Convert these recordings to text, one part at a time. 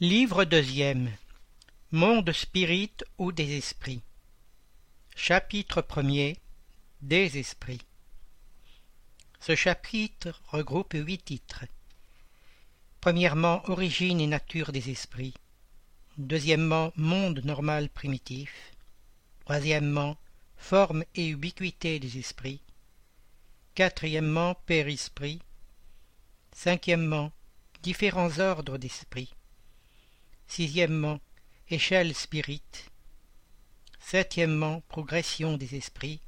Livre deuxième Monde spirit ou des esprits Chapitre premier Des esprits Ce chapitre regroupe huit titres. Premièrement, Origine et nature des esprits. Deuxièmement, Monde normal primitif. Troisièmement, Forme et ubiquité des esprits. Quatrièmement, Père-esprit. Cinquièmement, Différents ordres d'esprits. Sixièmement, échelle spirit. Septièmement, progression des esprits.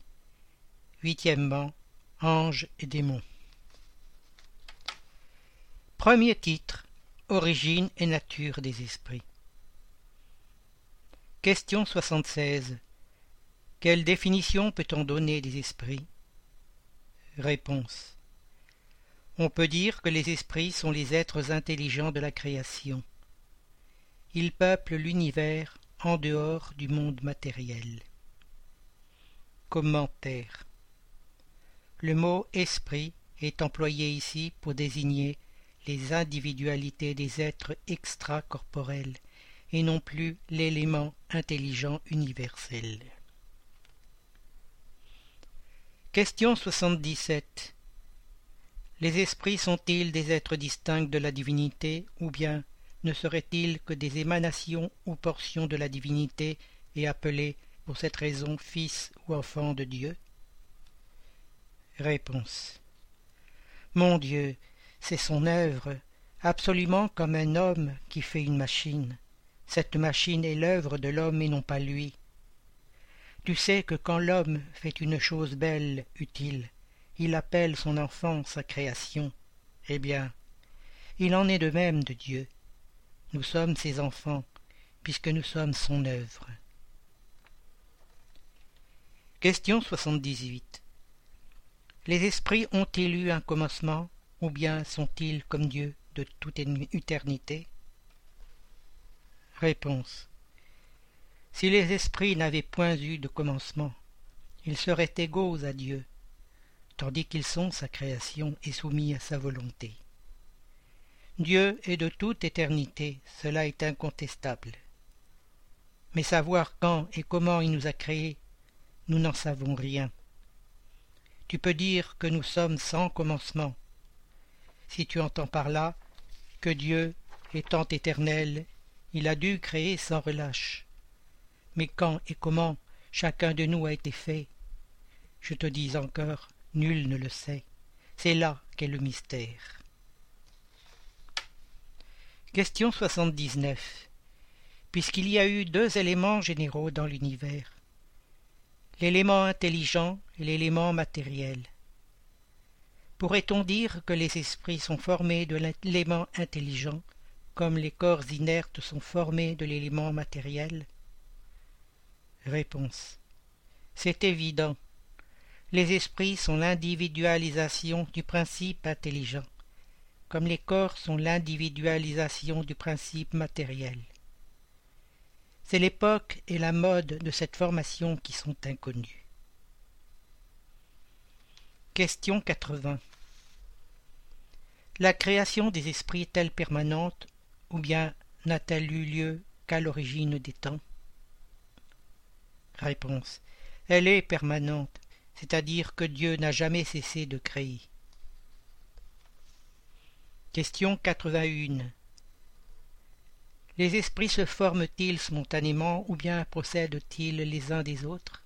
Huitièmement, anges et démons. Premier titre Origine et nature des esprits. Question 76. Quelle définition peut-on donner des esprits? Réponse. On peut dire que les esprits sont les êtres intelligents de la création. Ils peuplent l'univers en dehors du monde matériel. Commentaire Le mot esprit est employé ici pour désigner les individualités des êtres extracorporels et non plus l'élément intelligent universel. Question 77 Les esprits sont-ils des êtres distincts de la divinité ou bien ne seraient-ils que des émanations ou portions de la divinité et appelés pour cette raison fils ou enfants de Dieu? Réponse Mon Dieu, c'est son œuvre, absolument comme un homme qui fait une machine. Cette machine est l'œuvre de l'homme et non pas lui. Tu sais que quand l'homme fait une chose belle, utile, il appelle son enfant sa création. Eh bien, il en est de même de Dieu. Nous sommes ses enfants, puisque nous sommes son œuvre. Question 78. Les esprits ont-ils eu un commencement, ou bien sont-ils comme Dieu de toute éternité? Réponse. Si les esprits n'avaient point eu de commencement, ils seraient égaux à Dieu, tandis qu'ils sont sa création et soumis à sa volonté. Dieu est de toute éternité, cela est incontestable. Mais savoir quand et comment il nous a créés, nous n'en savons rien. Tu peux dire que nous sommes sans commencement, si tu entends par là que Dieu, étant éternel, il a dû créer sans relâche. Mais quand et comment chacun de nous a été fait, je te dis encore, nul ne le sait. C'est là qu'est le mystère. Question 79. Puisqu'il y a eu deux éléments généraux dans l'univers, l'élément intelligent et l'élément matériel, pourrait-on dire que les esprits sont formés de l'élément intelligent comme les corps inertes sont formés de l'élément matériel? Réponse. C'est évident. Les esprits sont l'individualisation du principe intelligent comme les corps sont l'individualisation du principe matériel. C'est l'époque et la mode de cette formation qui sont inconnues. Question 80. La création des esprits est-elle permanente ou bien n'a-t-elle eu lieu qu'à l'origine des temps? Réponse. Elle est permanente, c'est-à-dire que Dieu n'a jamais cessé de créer. Question 81. Les esprits se forment-ils spontanément ou bien procèdent-ils les uns des autres?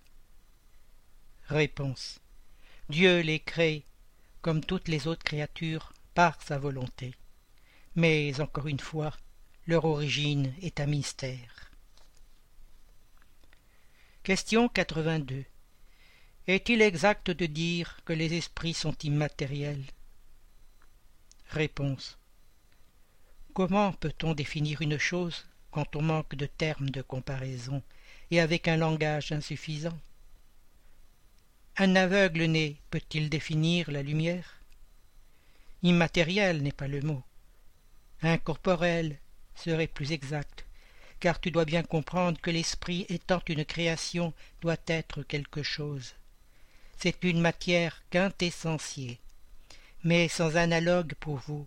Réponse. Dieu les crée, comme toutes les autres créatures, par sa volonté. Mais, encore une fois, leur origine est un mystère. Question 82. Est-il exact de dire que les esprits sont immatériels? Réponse. Comment peut-on définir une chose quand on manque de termes de comparaison et avec un langage insuffisant? Un aveugle né peut-il définir la lumière? Immatériel n'est pas le mot. Incorporel serait plus exact, car tu dois bien comprendre que l'esprit étant une création doit être quelque chose. C'est une matière quintessentielle mais sans analogue pour vous,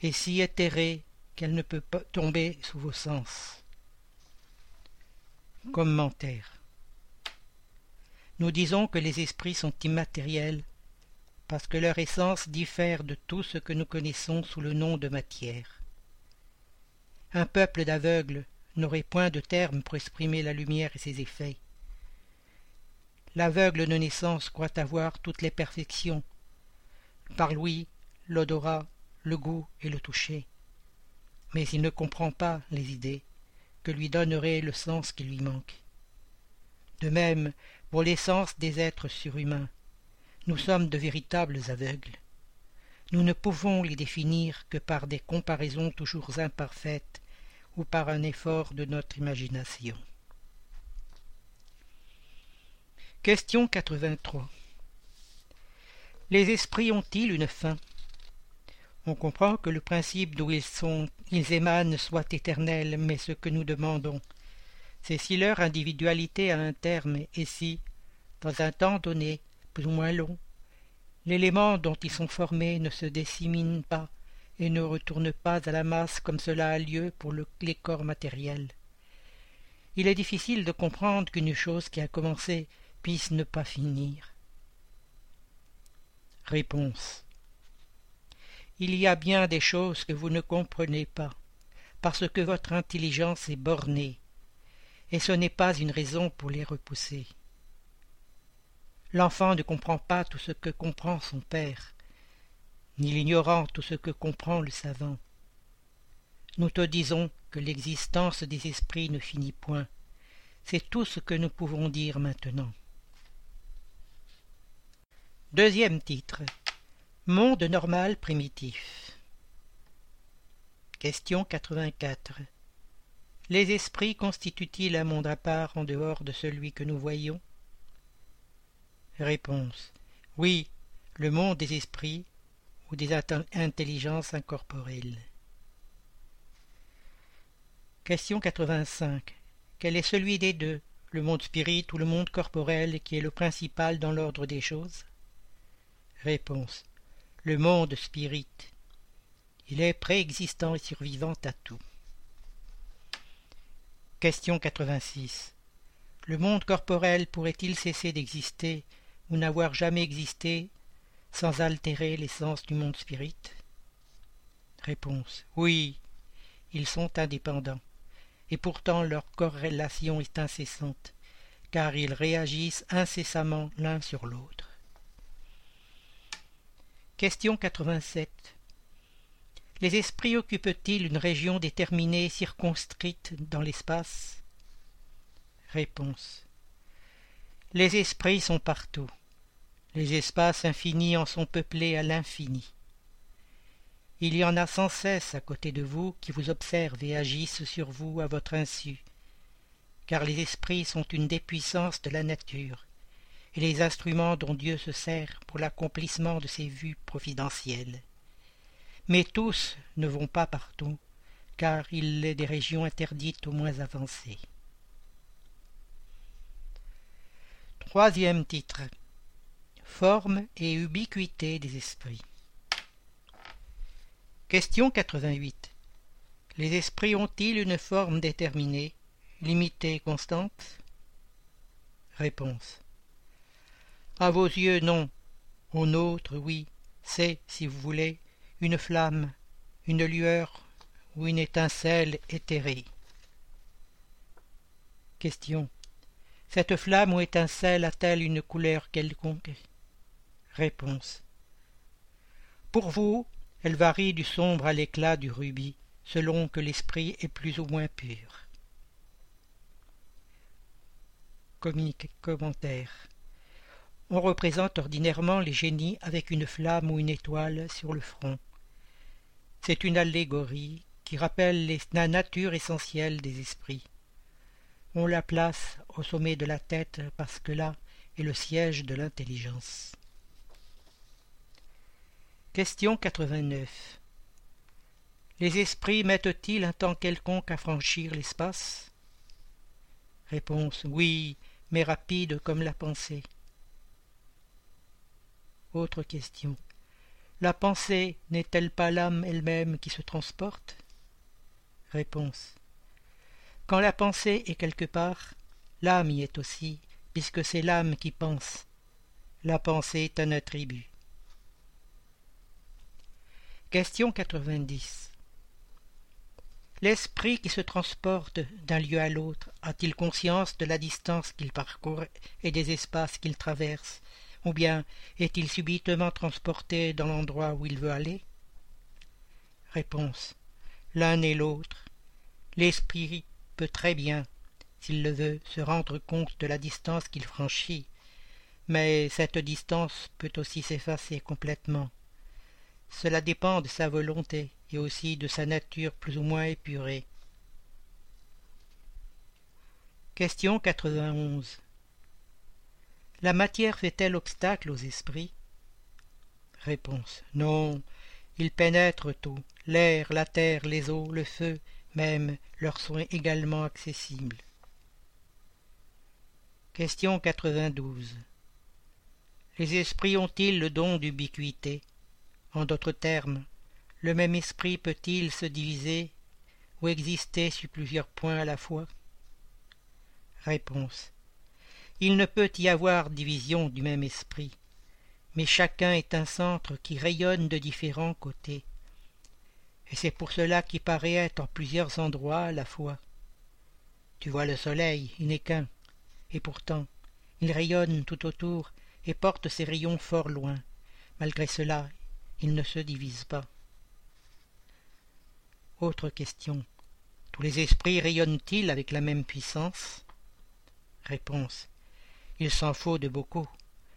et si éthérée qu'elle ne peut pas tomber sous vos sens. Commentaire. Nous disons que les esprits sont immatériels parce que leur essence diffère de tout ce que nous connaissons sous le nom de matière. Un peuple d'aveugles n'aurait point de terme pour exprimer la lumière et ses effets. L'aveugle de naissance croit avoir toutes les perfections, par l'ouïe, l'odorat, le goût et le toucher. Mais il ne comprend pas les idées que lui donnerait le sens qui lui manque. De même, pour l'essence des êtres surhumains, nous sommes de véritables aveugles. Nous ne pouvons les définir que par des comparaisons toujours imparfaites ou par un effort de notre imagination. Question 83 Les esprits ont-ils une fin? On comprend que le principe d'où ils sont, ils émanent soit éternel, mais ce que nous demandons, c'est si leur individualité a un terme et si, dans un temps donné, plus ou moins long, l'élément dont ils sont formés ne se dissémine pas et ne retourne pas à la masse comme cela a lieu pour les corps matériels. Il est difficile de comprendre qu'une chose qui a commencé puisse ne pas finir. Réponse. Il y a bien des choses que vous ne comprenez pas, parce que votre intelligence est bornée, et ce n'est pas une raison pour les repousser. L'enfant ne comprend pas tout ce que comprend son père, ni l'ignorant tout ce que comprend le savant. Nous te disons que l'existence des esprits ne finit point. C'est tout ce que nous pouvons dire maintenant. Deuxième titre. Monde normal primitif. Question 84. Les esprits constituent-ils un monde à part en dehors de celui que nous voyons? Réponse. Oui, le monde des esprits ou des intelligences incorporelles. Question 85. Quel est celui des deux, le monde spirit ou le monde corporel qui est le principal dans l'ordre des choses? Réponse. Le monde spirit. Il est préexistant et survivant à tout. Question 86. Le monde corporel pourrait-il cesser d'exister ou n'avoir jamais existé sans altérer l'essence du monde spirit Réponse. Oui, ils sont indépendants, et pourtant leur corrélation est incessante, car ils réagissent incessamment l'un sur l'autre. Question 87. Les esprits occupent-ils une région déterminée circonscrite dans l'espace? Réponse. Les esprits sont partout. Les espaces infinis en sont peuplés à l'infini. Il y en a sans cesse à côté de vous qui vous observent et agissent sur vous à votre insu, car les esprits sont une des puissances de la nature, et les instruments dont Dieu se sert pour l'accomplissement de ses vues providentielles. Mais tous ne vont pas partout, car il est des régions interdites aux moins avancées. Troisième titre Forme et ubiquité des esprits. Question 88. Les esprits ont-ils une forme déterminée, limitée, constante? Réponse. À vos yeux, non. Au nôtre, oui. C'est, si vous voulez, une flamme, une lueur ou une étincelle éthérée. Question. Cette flamme ou étincelle a-t-elle une couleur quelconque? Réponse. Pour vous, elle varie du sombre à l'éclat du rubis, selon que l'esprit est plus ou moins pur. commentaire. On représente ordinairement les génies avec une flamme ou une étoile sur le front. C'est une allégorie qui rappelle la nature essentielle des esprits. On la place au sommet de la tête parce que là est le siège de l'intelligence. Question 89. Les esprits mettent-ils un temps quelconque à franchir l'espace? Réponse Oui, mais rapide comme la pensée. Autre question. La pensée n'est-elle pas l'âme elle-même qui se transporte? Réponse. Quand la pensée est quelque part, l'âme y est aussi, puisque c'est l'âme qui pense. La pensée est un attribut. Question 90. L'esprit qui se transporte d'un lieu à l'autre a-t-il conscience de la distance qu'il parcourt et des espaces qu'il traverse, ou bien est-il subitement transporté dans l'endroit où il veut aller? Réponse. L'un et l'autre. L'esprit peut très bien, s'il le veut, se rendre compte de la distance qu'il franchit, mais cette distance peut aussi s'effacer complètement. Cela dépend de sa volonté et aussi de sa nature plus ou moins épurée. Question 91 La matière fait-elle obstacle aux esprits? Réponse Non, ils pénètrent tout, l'air, la terre, les eaux, le feu, même leur sont également accessibles. Question 92 Les esprits ont-ils le don d'ubiquité? En d'autres termes, le même esprit peut-il se diviser ou exister sur plusieurs points à la fois? Réponse. Il ne peut y avoir division du même esprit, mais chacun est un centre qui rayonne de différents côtés. Et c'est pour cela qu'il paraît être en plusieurs endroits à la fois. Tu vois le soleil, il n'est qu'un, et pourtant il rayonne tout autour et porte ses rayons fort loin. Malgré cela, il ne se divise pas. Autre question. Tous les esprits rayonnent-ils avec la même puissance? Il s'en faut de beaucoup.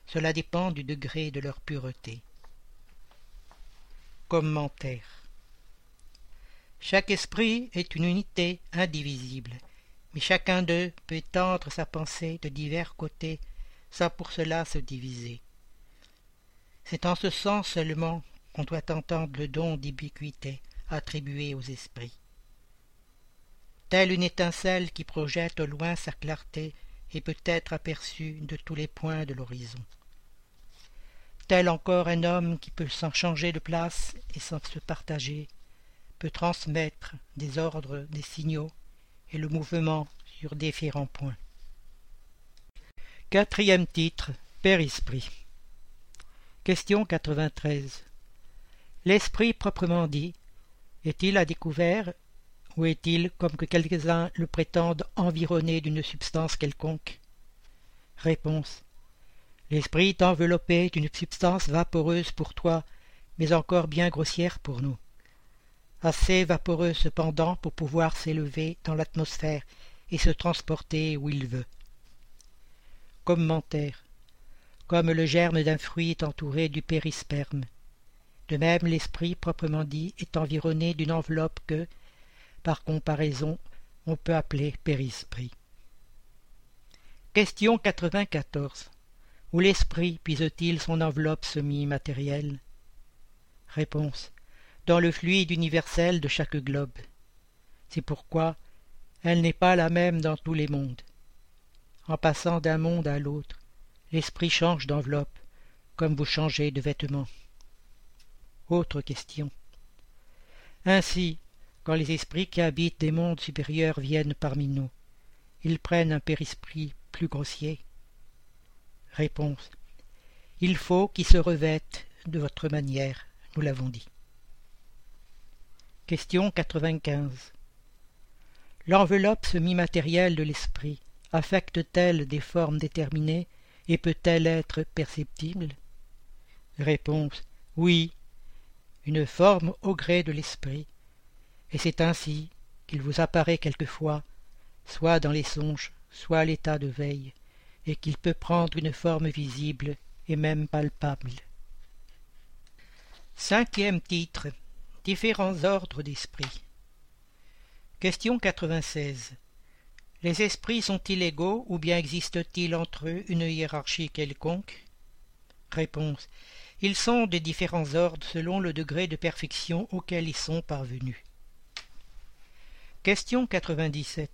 Cela dépend du degré de leur pureté. Commentaire. Chaque esprit est une unité indivisible, mais chacun d'eux peut étendre sa pensée de divers côtés sans pour cela se diviser. C'est en ce sens seulement qu'on doit entendre le don d'ubiquité, attribuée aux esprits. Telle une étincelle qui projette au loin sa clarté et peut être aperçue de tous les points de l'horizon. Tel encore un homme qui peut sans changer de place et sans se partager, peut transmettre des ordres, des signaux et le mouvement sur différents points. Quatrième titre Père Esprit. Question 93. L'esprit proprement dit est-il à découvert ou est-il, comme que quelques-uns le prétendent, environné d'une substance quelconque? Réponse. L'esprit est enveloppé d'une substance vaporeuse pour toi, mais encore bien grossière pour nous. Assez vaporeuse cependant pour pouvoir s'élever dans l'atmosphère et se transporter où il veut. Commentaire. Comme le germe d'un fruit est entouré du périsperme, de même, l'esprit proprement dit est environné d'une enveloppe que, par comparaison, on peut appeler périsprit. Question 94. Où l'esprit puise-t-il son enveloppe semi-matérielle Réponse. Dans le fluide universel de chaque globe. C'est pourquoi elle n'est pas la même dans tous les mondes. En passant d'un monde à l'autre, l'esprit change d'enveloppe, comme vous changez de vêtements. Autre question. Ainsi, quand les esprits qui habitent des mondes supérieurs viennent parmi nous, ils prennent un périsprit plus grossier Réponse. Il faut qu'ils se revêtent de votre manière, nous l'avons dit. Question 95. L'enveloppe semi-matérielle de l'esprit affecte-t-elle des formes déterminées et peut-elle être perceptible? Réponse. Oui, une forme au gré de l'esprit, et c'est ainsi qu'il vous apparaît quelquefois, soit dans les songes, soit à l'état de veille, et qu'il peut prendre une forme visible et même palpable. Cinquième titre Différents ordres d'esprit. Question 96. Les esprits sont-ils égaux ou bien existe-t-il entre eux une hiérarchie quelconque? Réponse. Ils sont de différents ordres selon le degré de perfection auquel ils sont parvenus. Question 97.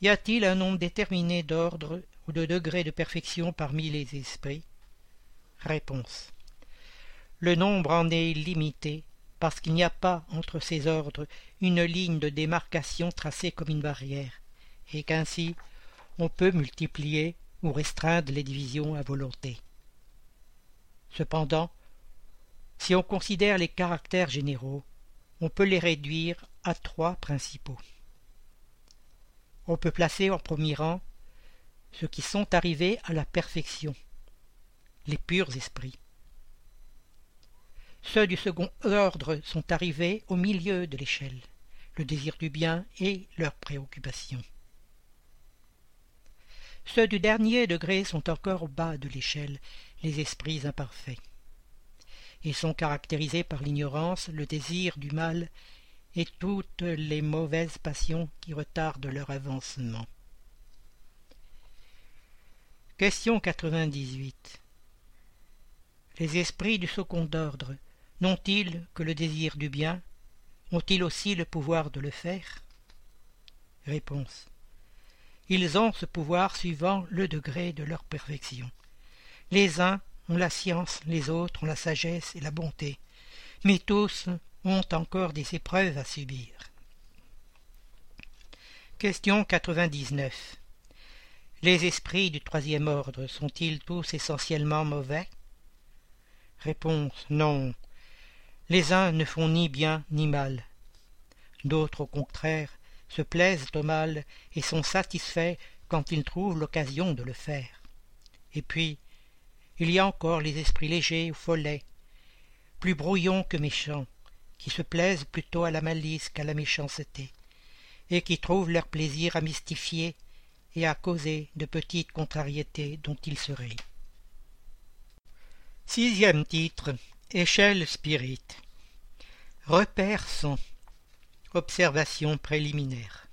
Y a-t-il un nombre déterminé d'ordres ou de degrés de perfection parmi les esprits? Réponse. Le nombre en est limité parce qu'il n'y a pas entre ces ordres une ligne de démarcation tracée comme une barrière, et qu'ainsi on peut multiplier ou restreindre les divisions à volonté. Cependant, si on considère les caractères généraux, on peut les réduire à trois principaux. On peut placer en premier rang ceux qui sont arrivés à la perfection, les purs esprits. Ceux du second ordre sont arrivés au milieu de l'échelle, le désir du bien et leurs préoccupations. Ceux du dernier degré sont encore au bas de l'échelle, les esprits imparfaits. Ils sont caractérisés par l'ignorance, le désir du mal et toutes les mauvaises passions qui retardent leur avancement. Question 98. Les esprits du second ordre n'ont-ils que le désir du bien? Ont-ils aussi le pouvoir de le faire? Réponse. Ils ont ce pouvoir suivant le degré de leur perfection. Les uns ont la science, les autres ont la sagesse et la bonté, mais tous ont encore des épreuves à subir. Question 99. Les esprits du troisième ordre sont-ils tous essentiellement mauvais? Réponse non. Les uns ne font ni bien ni mal. D'autres, au contraire, se plaisent au mal et sont satisfaits quand ils trouvent l'occasion de le faire. Et puis, il y a encore les esprits légers ou follets, plus brouillons que méchants, qui se plaisent plutôt à la malice qu'à la méchanceté, et qui trouvent leur plaisir à mystifier et à causer de petites contrariétés dont ils se rient. Sixième titre Échelle spirit. Repères sont Observation préliminaire.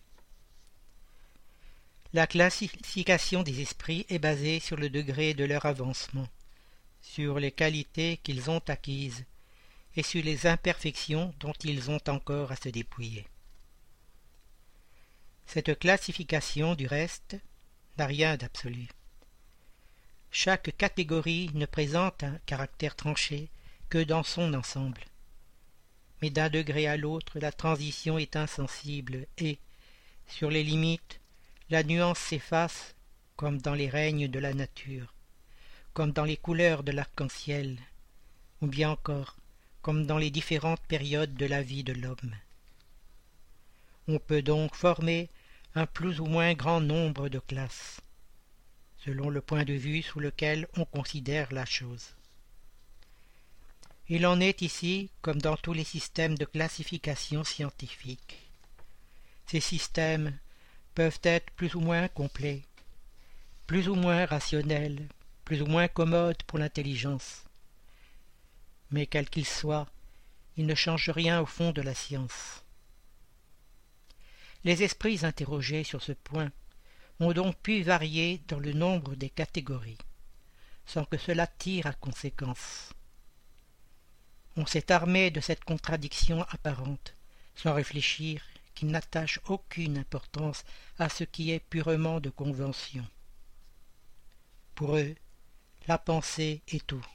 La classification des esprits est basée sur le degré de leur avancement, sur les qualités qu'ils ont acquises sur les imperfections dont ils ont encore à se dépouiller. Cette classification, du reste, n'a rien d'absolu. Chaque catégorie ne présente un caractère tranché que dans son ensemble. Mais d'un degré à l'autre, la transition est insensible et, sur les limites, la nuance s'efface comme dans les règnes de la nature, comme dans les couleurs de l'arc-en-ciel, ou bien encore comme dans les différentes périodes de la vie de l'homme. On peut donc former un plus ou moins grand nombre de classes, selon le point de vue sous lequel on considère la chose. Il en est ici comme dans tous les systèmes de classification scientifique. Ces systèmes peuvent être plus ou moins complets, plus ou moins rationnels, plus ou moins commodes pour l'intelligence. Mais quels qu'ils soient, ils ne changent rien au fond de la science. Les esprits interrogés sur ce point ont donc pu varier dans le nombre des catégories, sans que cela tire à conséquence. On s'est armé de cette contradiction apparente, sans réfléchir qu'ils n'attachent aucune importance à ce qui est purement de convention. Pour eux, la pensée est tout.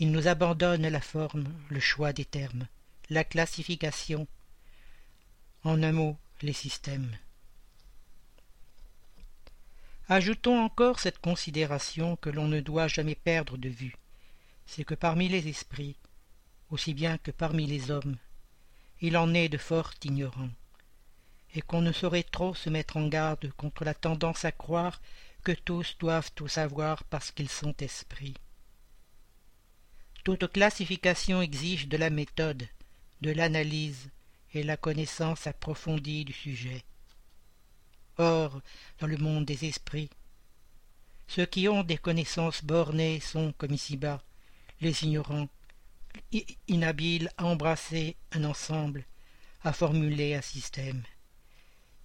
Ils nous abandonnent la forme, le choix des termes, la classification, en un mot, les systèmes. Ajoutons encore cette considération que l'on ne doit jamais perdre de vue, c'est que parmi les esprits, aussi bien que parmi les hommes, il en est de fort ignorants, et qu'on ne saurait trop se mettre en garde contre la tendance à croire que tous doivent tout savoir parce qu'ils sont esprits. Toute classification exige de la méthode, de l'analyse et la connaissance approfondie du sujet. Or, dans le monde des esprits, ceux qui ont des connaissances bornées sont, comme ici-bas, les ignorants, inhabiles à embrasser un ensemble, à formuler un système.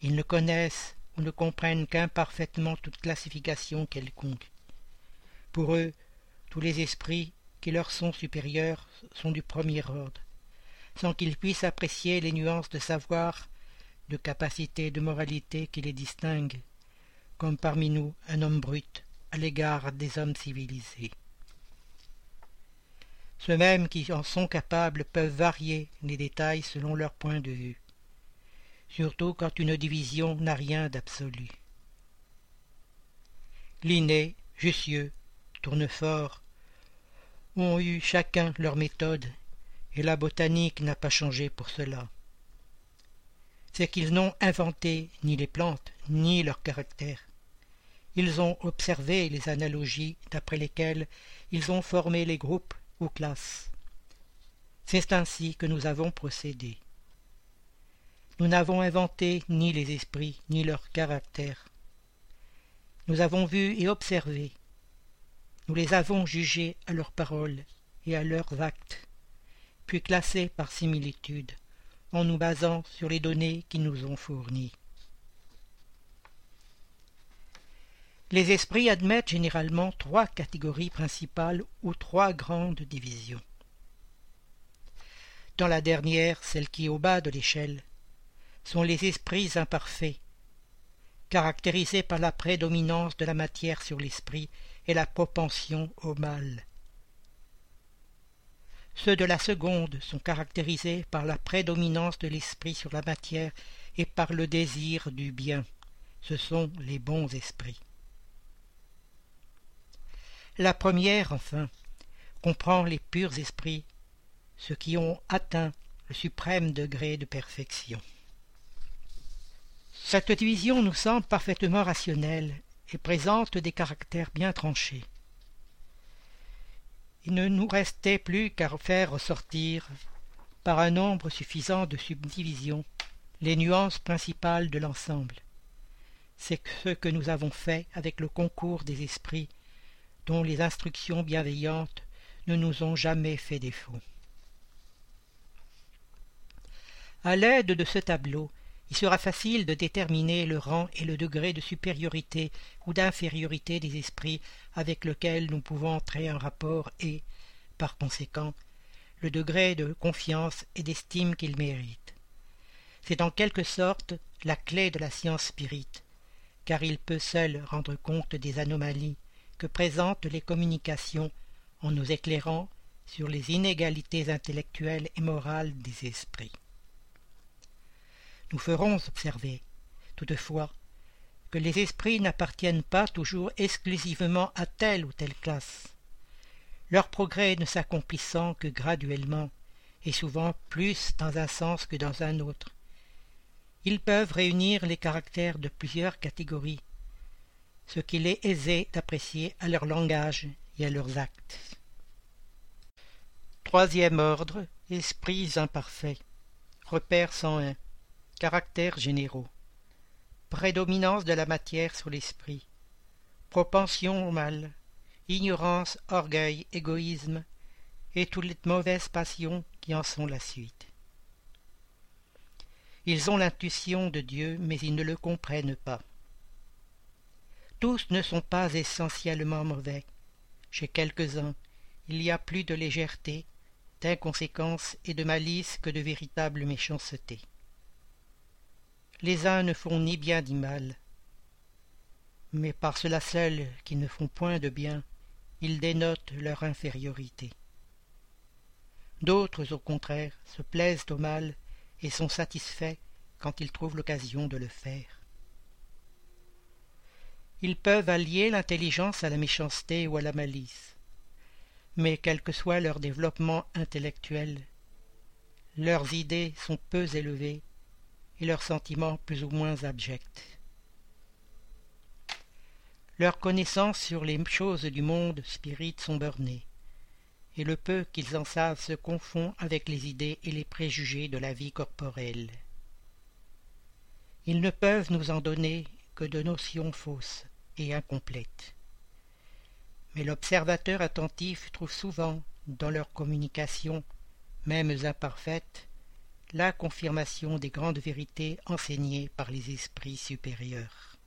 Ils ne connaissent ou ne comprennent qu'imparfaitement toute classification quelconque. Pour eux, tous les esprits qui leur sont supérieurs sont du premier ordre, sans qu'ils puissent apprécier les nuances de savoir, de capacité, de moralité qui les distinguent, comme parmi nous un homme brut à l'égard des hommes civilisés. Ceux mêmes qui en sont capables peuvent varier les détails selon leur point de vue, surtout quand une division n'a rien d'absolu. Linné, Jussieu, Tournefort ont eu chacun leur méthode, et la botanique n'a pas changé pour cela. C'est qu'ils n'ont inventé ni les plantes, ni leur caractère. Ils ont observé les analogies d'après lesquelles ils ont formé les groupes ou classes. C'est ainsi que nous avons procédé. Nous n'avons inventé ni les esprits, ni leur caractère. Nous avons vu et observé. Nous les avons jugés à leurs paroles et à leurs actes, puis classés par similitude, en nous basant sur les données qu'ils nous ont fournies. Les esprits admettent généralement trois catégories principales ou trois grandes divisions. Dans la dernière, celle qui est au bas de l'échelle, sont les esprits imparfaits, caractérisés par la prédominance de la matière sur l'esprit et la propension au mal. Ceux de la seconde sont caractérisés par la prédominance de l'esprit sur la matière et par le désir du bien. Ce sont les bons esprits. La première, enfin, comprend les purs esprits, ceux qui ont atteint le suprême degré de perfection. Cette division nous semble parfaitement rationnelle présente des caractères bien tranchés. Il ne nous restait plus qu'à faire ressortir, par un nombre suffisant de subdivisions, les nuances principales de l'ensemble. C'est ce que nous avons fait avec le concours des esprits dont les instructions bienveillantes ne nous ont jamais fait défaut. À l'aide de ce tableau, il sera facile de déterminer le rang et le degré de supériorité ou d'infériorité des esprits avec lesquels nous pouvons entrer en rapport et, par conséquent, le degré de confiance et d'estime qu'ils méritent. C'est en quelque sorte la clé de la science spirite, car il peut seul rendre compte des anomalies que présentent les communications en nous éclairant sur les inégalités intellectuelles et morales des esprits. Nous ferons observer, toutefois, que les esprits n'appartiennent pas toujours exclusivement à telle ou telle classe, leur progrès ne s'accomplissant que graduellement, et souvent plus dans un sens que dans un autre. Ils peuvent réunir les caractères de plusieurs catégories, ce qu'il est aisé d'apprécier à leur langage et à leurs actes. Troisième ordre, esprits imparfaits. Repère 101. Caractères généraux. Prédominance de la matière sur l'esprit. Propension au mal. Ignorance, orgueil, égoïsme et toutes les mauvaises passions qui en sont la suite. Ils ont l'intuition de Dieu, mais ils ne le comprennent pas. Tous ne sont pas essentiellement mauvais. Chez quelques-uns, il y a plus de légèreté, d'inconséquence et de malice que de véritable méchanceté. Les uns ne font ni bien ni mal, mais par cela seul qu'ils ne font point de bien, ils dénotent leur infériorité. D'autres, au contraire, se plaisent au mal et sont satisfaits quand ils trouvent l'occasion de le faire. Ils peuvent allier l'intelligence à la méchanceté ou à la malice. Mais quel que soit leur développement intellectuel, leurs idées sont peu élevées et leurs sentiments plus ou moins abjects. Leurs connaissances sur les choses du monde spirit sont bornées, et le peu qu'ils en savent se confond avec les idées et les préjugés de la vie corporelle. Ils ne peuvent nous en donner que de notions fausses et incomplètes. Mais l'observateur attentif trouve souvent, dans leurs communications, mêmes imparfaites, la confirmation des grandes vérités enseignées par les esprits supérieurs.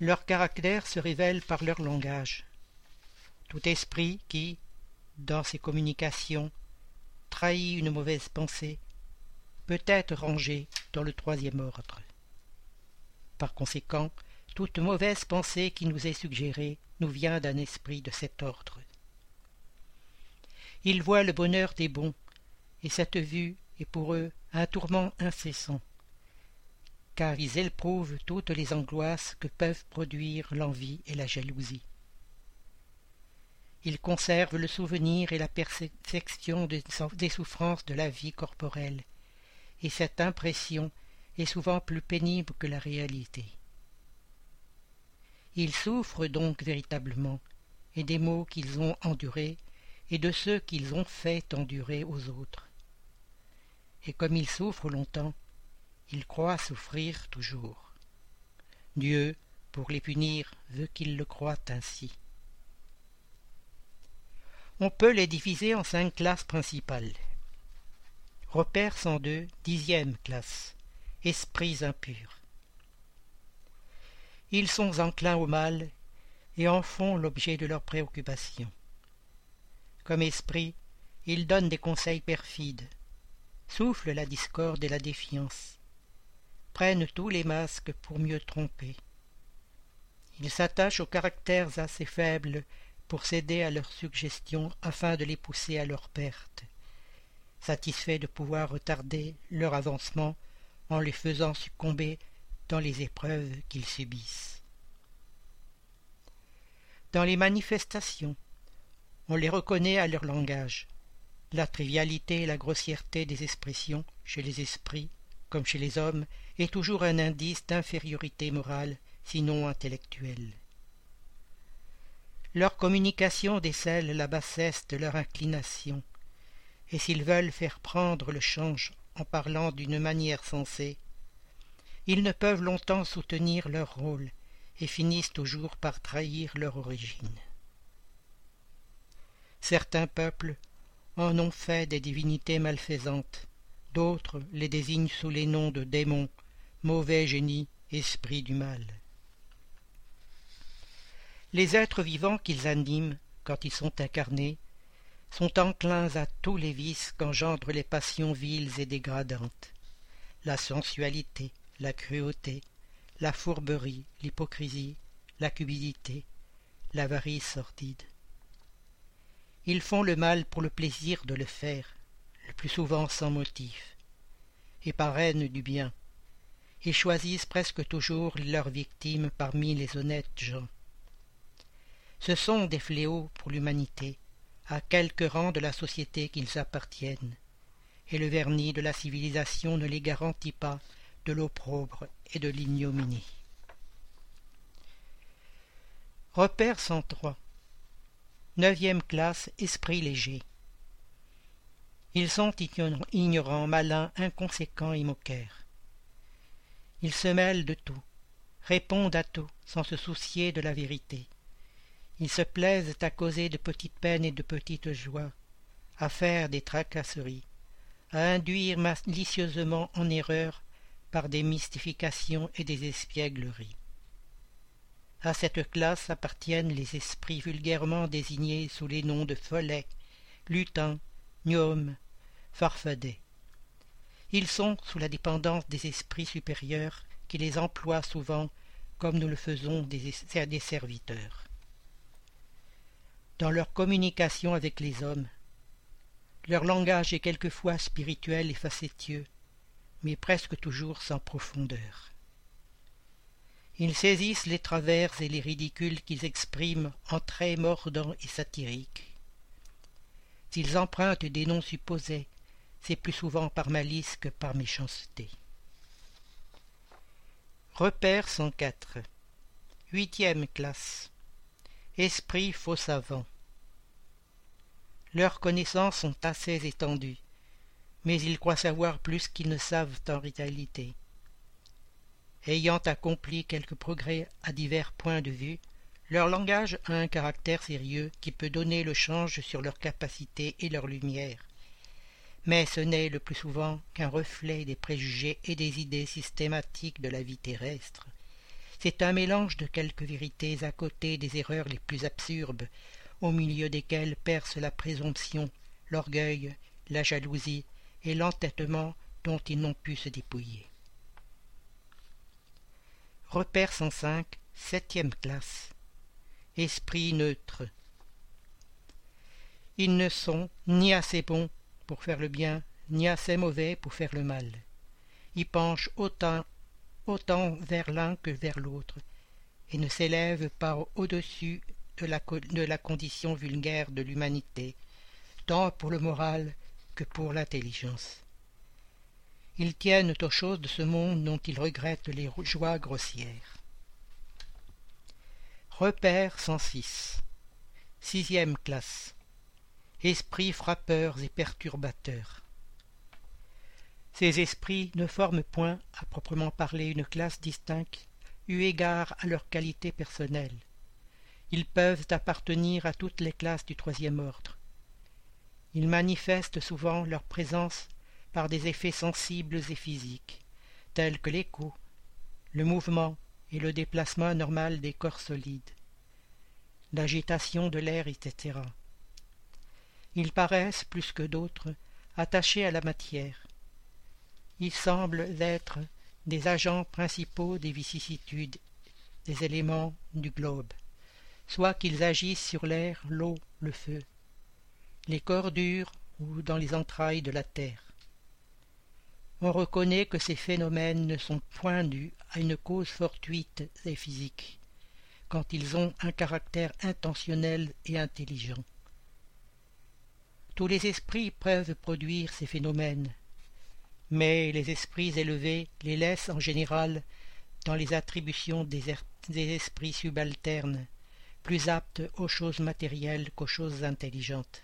Leur caractère se révèle par leur langage. Tout esprit qui, dans ses communications, trahit une mauvaise pensée, peut être rangé dans le troisième ordre. Par conséquent, toute mauvaise pensée qui nous est suggérée nous vient d'un esprit de cet ordre. Ils voient le bonheur des bons, et cette vue est pour eux un tourment incessant, car ils éprouvent toutes les angoisses que peuvent produire l'envie et la jalousie. Ils conservent le souvenir et la perception des souffrances de la vie corporelle, et cette impression est souvent plus pénible que la réalité. Ils souffrent donc véritablement, et des maux qu'ils ont endurés, et de ceux qu'ils ont fait endurer aux autres. Et comme ils souffrent longtemps, ils croient souffrir toujours. Dieu, pour les punir, veut qu'ils le croient ainsi. On peut les diviser en cinq classes principales. Repère 102, dixième classe. Esprits impurs. Ils sont enclins au mal et en font l'objet de leurs préoccupations. Comme esprit, ils donnent des conseils perfides, soufflent la discorde et la défiance, prennent tous les masques pour mieux tromper. Ils s'attachent aux caractères assez faibles pour céder à leurs suggestions afin de les pousser à leur perte, satisfaits de pouvoir retarder leur avancement en les faisant succomber dans les épreuves qu'ils subissent. Dans les manifestations, on les reconnaît à leur langage. La trivialité et la grossièreté des expressions, chez les esprits comme chez les hommes, est toujours un indice d'infériorité morale, sinon intellectuelle. Leur communication décèle la bassesse de leur inclination, et s'ils veulent faire prendre le change en parlant d'une manière sensée, ils ne peuvent longtemps soutenir leur rôle et finissent toujours par trahir leur origine. Certains peuples en ont fait des divinités malfaisantes, d'autres les désignent sous les noms de démons, mauvais génies, esprits du mal. Les êtres vivants qu'ils animent, quand ils sont incarnés, sont enclins à tous les vices qu'engendrent les passions viles et dégradantes, la sensualité, la cruauté, la fourberie, l'hypocrisie, la cupidité, l'avarice sordide. Ils font le mal pour le plaisir de le faire, le plus souvent sans motif, et parrainent du bien, et choisissent presque toujours leurs victimes parmi les honnêtes gens. Ce sont des fléaux pour l'humanité, à quelque rang de la société qu'ils appartiennent, et le vernis de la civilisation ne les garantit pas de l'opprobre et de l'ignominie. Repère 103 Neuvième classe Esprit léger Ils sont ignorants, malins, inconséquents et moqueurs. Ils se mêlent de tout, répondent à tout, sans se soucier de la vérité. Ils se plaisent à causer de petites peines et de petites joies, à faire des tracasseries, à induire malicieusement en erreur par des mystifications et des espiègleries. À cette classe appartiennent les esprits vulgairement désignés sous les noms de follets, lutins, gnomes, farfadets. Ils sont sous la dépendance des esprits supérieurs qui les emploient souvent comme nous le faisons des, des serviteurs. Dans leur communication avec les hommes, leur langage est quelquefois spirituel et facétieux, mais presque toujours sans profondeur. Ils saisissent les travers et les ridicules qu'ils expriment en traits mordants et satiriques. S'ils empruntent des noms supposés, c'est plus souvent par malice que par méchanceté. Repère 104 Huitième classe Esprit faux savant Leurs connaissances sont assez étendues mais ils croient savoir plus qu'ils ne savent en réalité. Ayant accompli quelques progrès à divers points de vue, leur langage a un caractère sérieux qui peut donner le change sur leurs capacités et leur lumière. Mais ce n'est le plus souvent qu'un reflet des préjugés et des idées systématiques de la vie terrestre. C'est un mélange de quelques vérités à côté des erreurs les plus absurdes, au milieu desquelles percent la présomption, l'orgueil, la jalousie et l'entêtement dont ils n'ont pu se dépouiller. Repère 105, septième classe. Esprit neutre. Ils ne sont ni assez bons pour faire le bien, ni assez mauvais pour faire le mal. Ils penchent autant, vers l'un que vers l'autre, et ne s'élèvent pas au-dessus de la condition vulgaire de l'humanité, tant pour le moral que pour l'intelligence. Ils tiennent aux choses de ce monde dont ils regrettent les joies grossières. Repère 106 Sixième classe Esprits frappeurs et perturbateurs Ces esprits ne forment point, à proprement parler, une classe distincte, eu égard à leur qualité personnelle. Ils peuvent appartenir à toutes les classes du troisième ordre. Ils manifestent souvent leur présence par des effets sensibles et physiques, tels que l'écho, le mouvement et le déplacement normal des corps solides, l'agitation de l'air, etc. Ils paraissent, plus que d'autres, attachés à la matière. Ils semblent être des agents principaux des vicissitudes des éléments du globe, soit qu'ils agissent sur l'air, l'eau, le feu, les corps durs ou dans les entrailles de la terre. On reconnaît que ces phénomènes ne sont point dus à une cause fortuite et physique, quand ils ont un caractère intentionnel et intelligent. Tous les esprits peuvent produire ces phénomènes, mais les esprits élevés les laissent en général dans les attributions des, er-, des esprits subalternes, plus aptes aux choses matérielles qu'aux choses intelligentes.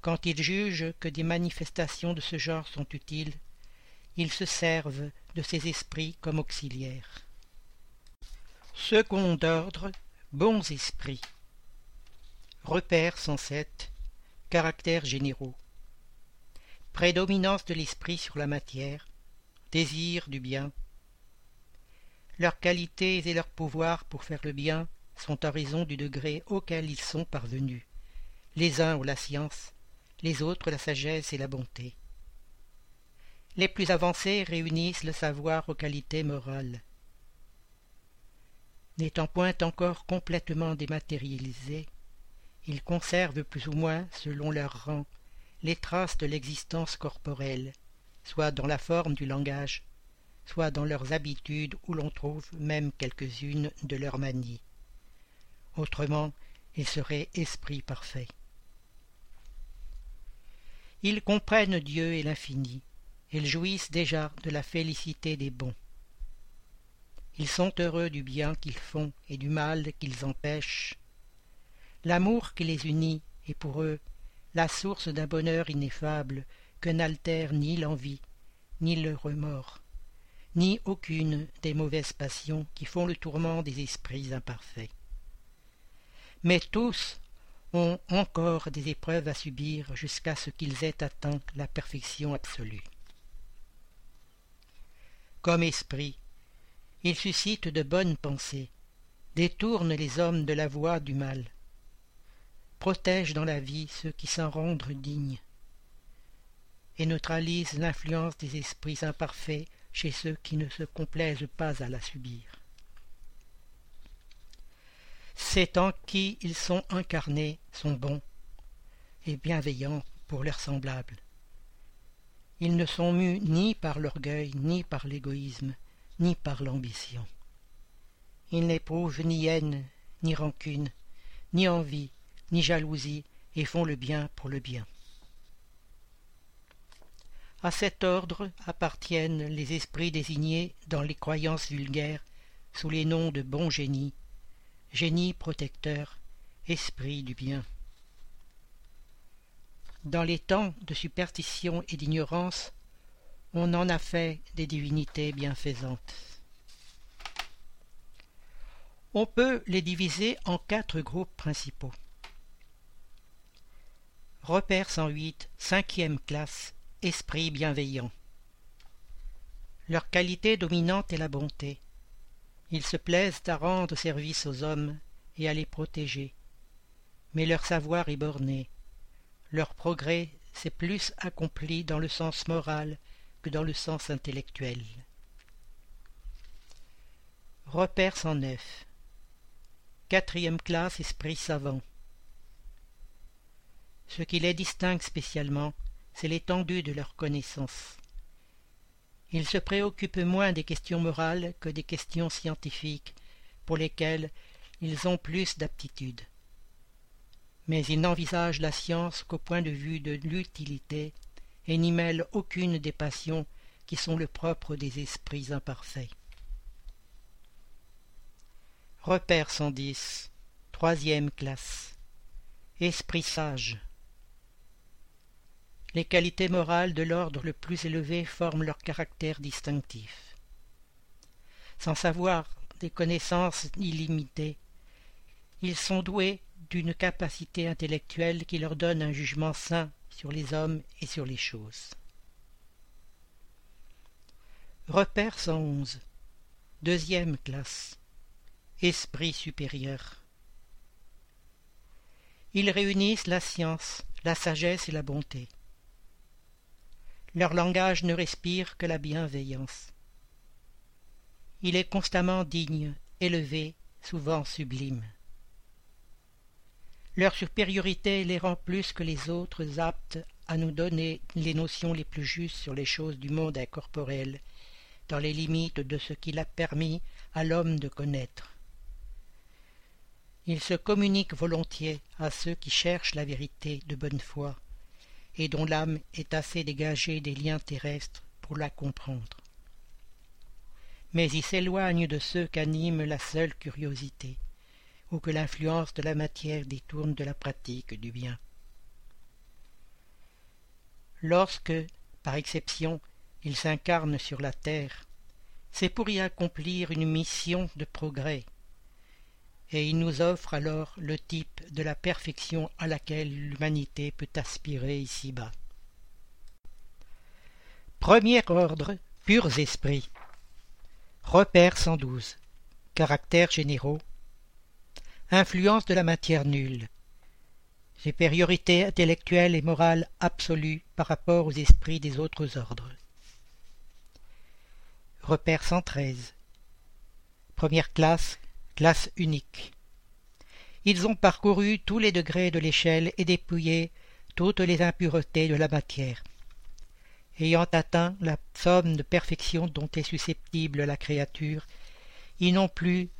Quand ils jugent que des manifestations de ce genre sont utiles, ils se servent de ces esprits comme auxiliaires. Second ordre, bons esprits. Repères 107. Caractères généraux. Prédominance de l'esprit sur la matière. Désir du bien. Leurs qualités et leurs pouvoirs pour faire le bien sont à raison du degré auquel ils sont parvenus. Les uns ont la science, les autres la sagesse et la bonté. Les plus avancés réunissent le savoir aux qualités morales. N'étant point encore complètement dématérialisés, ils conservent plus ou moins, selon leur rang, les traces de l'existence corporelle, soit dans la forme du langage, soit dans leurs habitudes où l'on trouve même quelques-unes de leurs manies. Autrement, ils seraient esprits parfaits. Ils comprennent Dieu et l'infini, ils jouissent déjà de la félicité des bons. Ils sont heureux du bien qu'ils font et du mal qu'ils empêchent. L'amour qui les unit est pour eux la source d'un bonheur ineffable que n'altère ni l'envie, ni le remords, ni aucune des mauvaises passions qui font le tourment des esprits imparfaits. Mais tous ont encore des épreuves à subir jusqu'à ce qu'ils aient atteint la perfection absolue. Comme esprit, ils suscitent de bonnes pensées, détournent les hommes de la voie du mal, protègent dans la vie ceux qui s'en rendent dignes, et neutralisent l'influence des esprits imparfaits chez ceux qui ne se complaisent pas à la subir. C'est en qui ils sont incarnés sont bons et bienveillants pour leurs semblables. Ils ne sont mus ni par l'orgueil, ni par l'égoïsme, ni par l'ambition. Ils n'éprouvent ni haine, ni rancune, ni envie, ni jalousie, et font le bien pour le bien. À cet ordre appartiennent les esprits désignés dans les croyances vulgaires sous les noms de bons génies, génie protecteur, esprit du bien. Dans les temps de superstition et d'ignorance, on en a fait des divinités bienfaisantes. On peut les diviser en quatre groupes principaux. Repère 108, cinquième classe, esprit bienveillant. Leur qualité dominante est la bonté. Ils se plaisent à rendre service aux hommes et à les protéger. Mais leur savoir est borné. Leur progrès s'est plus accompli dans le sens moral que dans le sens intellectuel. Repère 109 Quatrième classe Esprit savant Ce qui les distingue spécialement, c'est l'étendue de leur connaissance. Ils se préoccupent moins des questions morales que des questions scientifiques, pour lesquelles ils ont plus d'aptitude. Mais ils n'envisagent la science qu'au point de vue de l'utilité et n'y mêlent aucune des passions qui sont le propre des esprits imparfaits. Repère 110, troisième classe. Esprit sage. Les qualités morales de l'ordre le plus élevé forment leur caractère distinctif. Sans savoir des connaissances illimitées, ils sont doués d'une capacité intellectuelle qui leur donne un jugement sain sur les hommes et sur les choses. Repère 111. Deuxième classe. Esprit supérieur. Ils réunissent la science, la sagesse et la bonté. Leur langage ne respire que la bienveillance. Il est constamment digne, élevé, souvent sublime. Leur supériorité les rend plus que les autres aptes à nous donner les notions les plus justes sur les choses du monde incorporel, dans les limites de ce qu'il a permis à l'homme de connaître. Ils se communiquent volontiers à ceux qui cherchent la vérité de bonne foi, et dont l'âme est assez dégagée des liens terrestres pour la comprendre. Mais ils s'éloignent de ceux qu'anime la seule curiosité, ou que l'influence de la matière détourne de la pratique du bien. Lorsque, par exception, ils s'incarnent sur la terre, c'est pour y accomplir une mission de progrès, et il nous offre alors le type de la perfection à laquelle l'humanité peut aspirer ici-bas. Premier ordre, purs esprits. Repère 112. Caractères généraux. Influence de la matière nulle. Supériorité intellectuelle et morale absolue par rapport aux esprits des autres ordres. Repère 113. Première classe, unique. Ils ont parcouru tous les degrés de l'échelle et dépouillé toutes les impuretés de la matière. Ayant atteint la somme de perfection dont est susceptible la créature, ils n'ont plus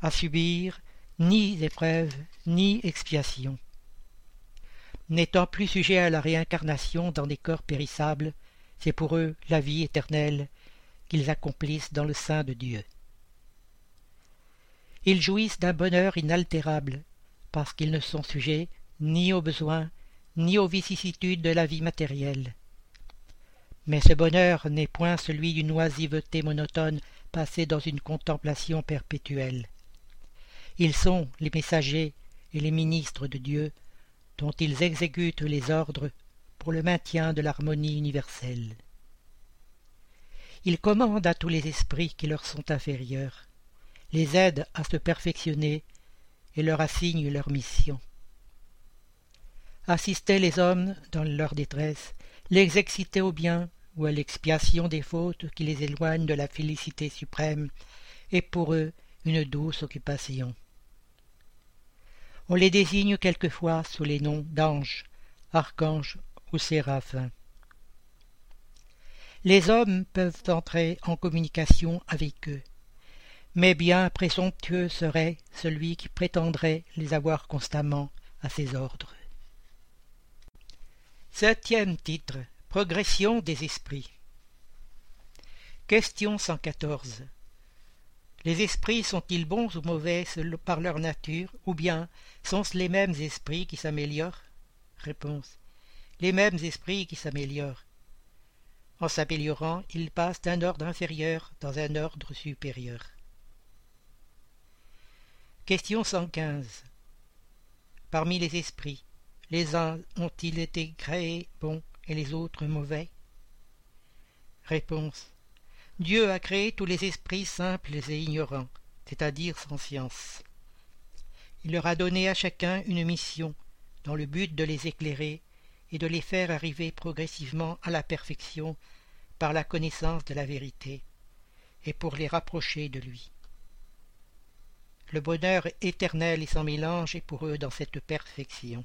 à subir ni épreuve ni expiation. N'étant plus sujets à la réincarnation dans des corps périssables, c'est pour eux la vie éternelle qu'ils accomplissent dans le sein de Dieu. Ils jouissent d'un bonheur inaltérable, parce qu'ils ne sont sujets ni aux besoins, ni aux vicissitudes de la vie matérielle. Mais ce bonheur n'est point celui d'une oisiveté monotone passée dans une contemplation perpétuelle. Ils sont les messagers et les ministres de Dieu, dont ils exécutent les ordres pour le maintien de l'harmonie universelle. Ils commandent à tous les esprits qui leur sont inférieurs les aident à se perfectionner et leur assignent leur mission. Assister les hommes dans leur détresse, les exciter au bien ou à l'expiation des fautes qui les éloignent de la félicité suprême, est pour eux une douce occupation. On les désigne quelquefois sous les noms d'anges, archanges ou séraphins. Les hommes peuvent entrer en communication avec eux, mais bien présomptueux serait celui qui prétendrait les avoir constamment à ses ordres. Septième titre Progression des esprits. Question 114. Les esprits sont-ils bons ou mauvais par leur nature, ou bien sont-ce les mêmes esprits qui s'améliorent? Réponse. Les mêmes esprits qui s'améliorent. En s'améliorant, ils passent d'un ordre inférieur dans un ordre supérieur. Question 115. Parmi les esprits, les uns ont-ils été créés bons et les autres mauvais? Réponse. Dieu a créé tous les esprits simples et ignorants, c'est-à-dire sans science. Il leur a donné à chacun une mission, dans le but de les éclairer et de les faire arriver progressivement à la perfection par la connaissance de la vérité, et pour les rapprocher de lui. Le bonheur éternel et sans mélange est pour eux dans cette perfection.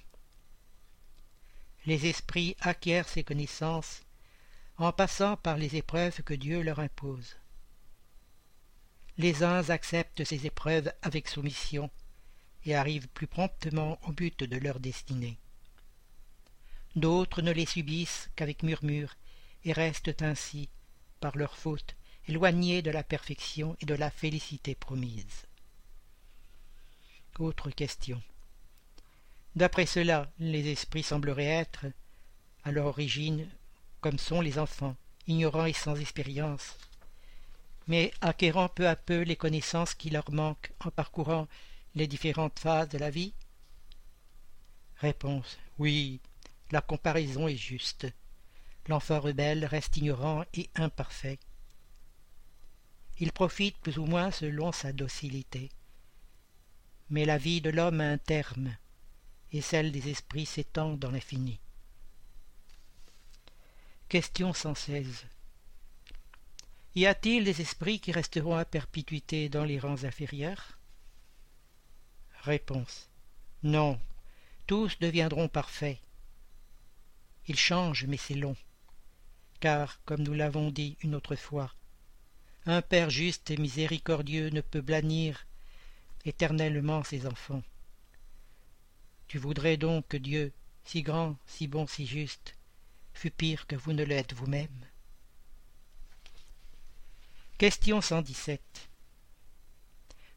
les esprits acquièrent ces connaissances en passant par les épreuves que Dieu leur impose. Les uns acceptent ces épreuves avec soumission et arrivent plus promptement au but de leur destinée. D'autres ne les subissent qu'avec murmure et restent ainsi, par leur faute, éloignés de la perfection et de la félicité promise. Autre question. D'après cela, les esprits sembleraient être, à leur origine, comme sont les enfants, ignorants et sans expérience, mais acquérant peu à peu les connaissances qui leur manquent en parcourant les différentes phases de la vie? Réponse. Oui, la comparaison est juste. L'enfant rebelle reste ignorant et imparfait. Il profite plus ou moins selon sa docilité. Mais la vie de l'homme a un terme, et celle des esprits s'étend dans l'infini. Question 116. Y a-t-il des esprits qui resteront à perpétuité dans les rangs inférieurs? Réponse. Non, tous deviendront parfaits. Ils changent, mais c'est long. Car, comme nous l'avons dit une autre fois, un Père juste et miséricordieux ne peut blanir éternellement ses enfants. Tu voudrais donc que Dieu, si grand, si bon, si juste, fût pire que vous ne l'êtes vous-même? Question 117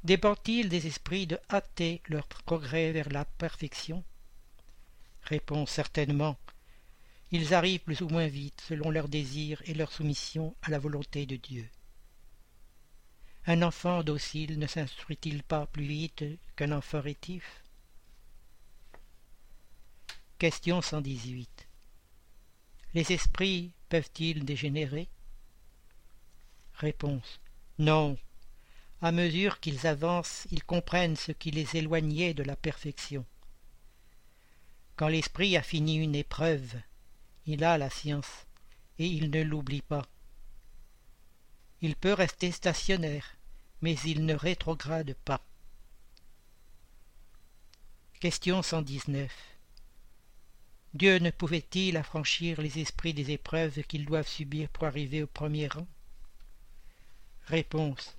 Dépend-il des esprits de hâter leur progrès vers la perfection? Réponse certainement. Ils arrivent plus ou moins vite selon leurs désirs et leur soumission à la volonté de Dieu. Un enfant docile ne s'instruit-il pas plus vite qu'un enfant rétif? Question 118. Les esprits peuvent-ils dégénérer? Réponse. Non. À mesure qu'ils avancent, ils comprennent ce qui les éloignait de la perfection. Quand l'esprit a fini une épreuve, il a la science, et il ne l'oublie pas. Il peut rester stationnaire, mais il ne rétrograde pas. Question 119. Dieu ne pouvait-il affranchir les esprits des épreuves qu'ils doivent subir pour arriver au premier rang? Réponse.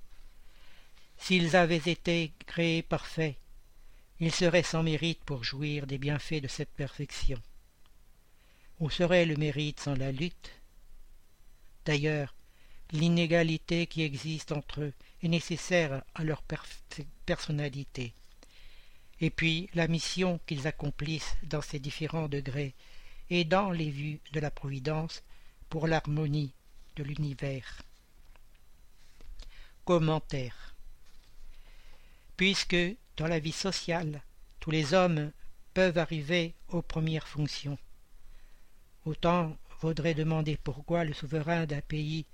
S'ils avaient été créés parfaits, ils seraient sans mérite pour jouir des bienfaits de cette perfection. Où serait le mérite sans la lutte? D'ailleurs, l'inégalité qui existe entre eux est nécessaire à leur personnalité. Et puis la mission qu'ils accomplissent dans ces différents degrés et dans les vues de la Providence pour l'harmonie de l'univers. Commentaire. Puisque dans la vie sociale, tous les hommes peuvent arriver aux premières fonctions, autant vaudrait demander pourquoi le souverain d'un pays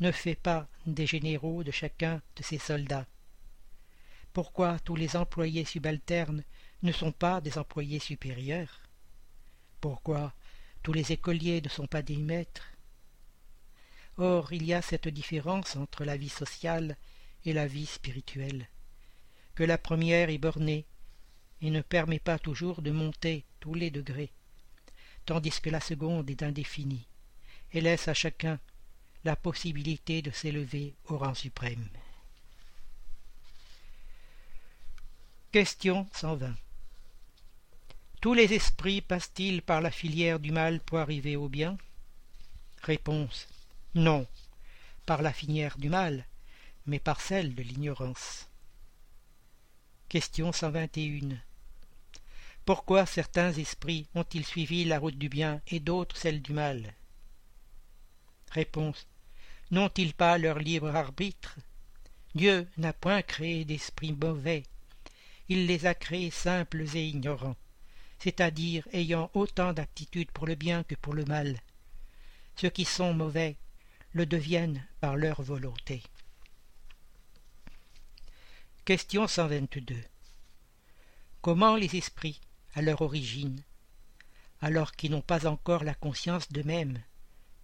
ne fait pas des généraux de chacun de ses soldats. Pourquoi tous les employés subalternes ne sont pas des employés supérieurs? Pourquoi tous les écoliers ne sont pas des maîtres? Or il y a cette différence entre la vie sociale et la vie spirituelle, que la première est bornée et ne permet pas toujours de monter tous les degrés, tandis que la seconde est indéfinie et laisse à chacun la possibilité de s'élever au rang suprême. Question 120 Tous les esprits passent-ils par la filière du mal pour arriver au bien? Réponse non, par la finière du mal, mais par celle de l'ignorance. Question 121. Pourquoi certains esprits ont-ils suivi la route du bien et d'autres celle du mal? Réponse. N'ont-ils pas leur libre arbitre? Dieu n'a point créé d'esprits mauvais. Il les a créés simples et ignorants, c'est-à-dire ayant autant d'aptitude pour le bien que pour le mal. Ceux qui sont mauvais le deviennent par leur volonté. Question 122. Comment les esprits, à leur origine, alors qu'ils n'ont pas encore la conscience d'eux-mêmes,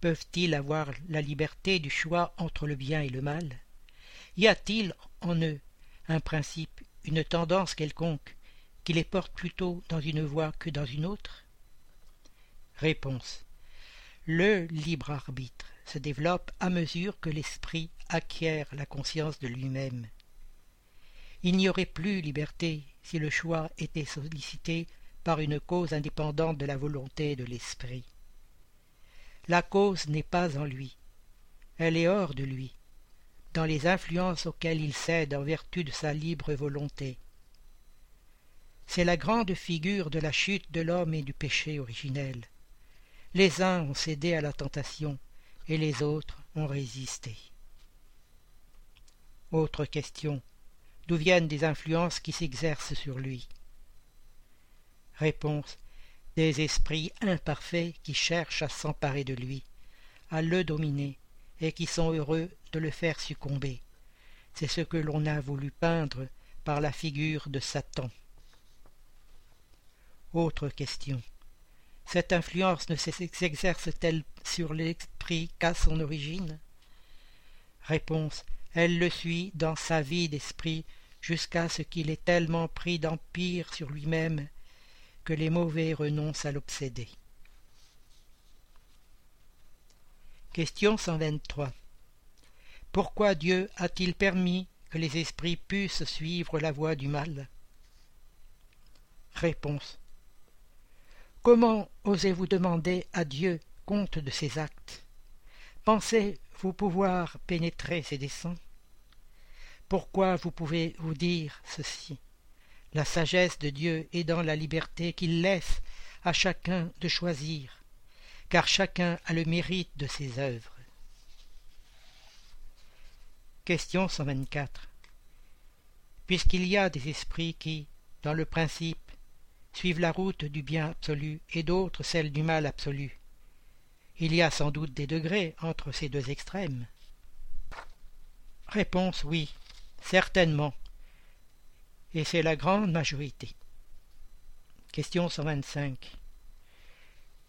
peuvent-ils avoir la liberté du choix entre le bien et le mal? Y a-t-il en eux un principe, une tendance quelconque, qui les porte plutôt dans une voie que dans une autre? Réponse. Le libre arbitre se développe à mesure que l'esprit acquiert la conscience de lui-même. Il n'y aurait plus liberté si le choix était sollicité par une cause indépendante de la volonté de l'esprit. La cause n'est pas en lui, elle est hors de lui, dans les influences auxquelles il cède en vertu de sa libre volonté. C'est la grande figure de la chute de l'homme et du péché originel. Les uns ont cédé à la tentation, et les autres ont résisté. Autre question. D'où viennent des influences qui s'exercent sur lui? Réponse. Des esprits imparfaits qui cherchent à s'emparer de lui, à le dominer, et qui sont heureux de le faire succomber. C'est ce que l'on a voulu peindre par la figure de Satan. Autre question. Cette influence ne s'exerce-t-elle sur l'esprit qu'à son origine? Réponse. Elle le suit dans sa vie d'esprit jusqu'à ce qu'il ait tellement pris d'empire sur lui-même que les mauvais renoncent à l'obséder. Question 123. Pourquoi Dieu a-t-il permis que les esprits puissent suivre la voie du mal? Réponse. Comment osez-vous demander à Dieu compte de ses actes? Pensez-vous pouvoir pénétrer ses desseins? Pourquoi vous pouvez vous dire ceci? La sagesse de Dieu est dans la liberté qu'il laisse à chacun de choisir, car chacun a le mérite de ses œuvres. Question 124. Puisqu'il y a des esprits qui, dans le principe, suivent la route du bien absolu et d'autres celle du mal absolu. Il y a sans doute des degrés entre ces deux extrêmes. Réponse oui, certainement. Et c'est la grande majorité. Question 125.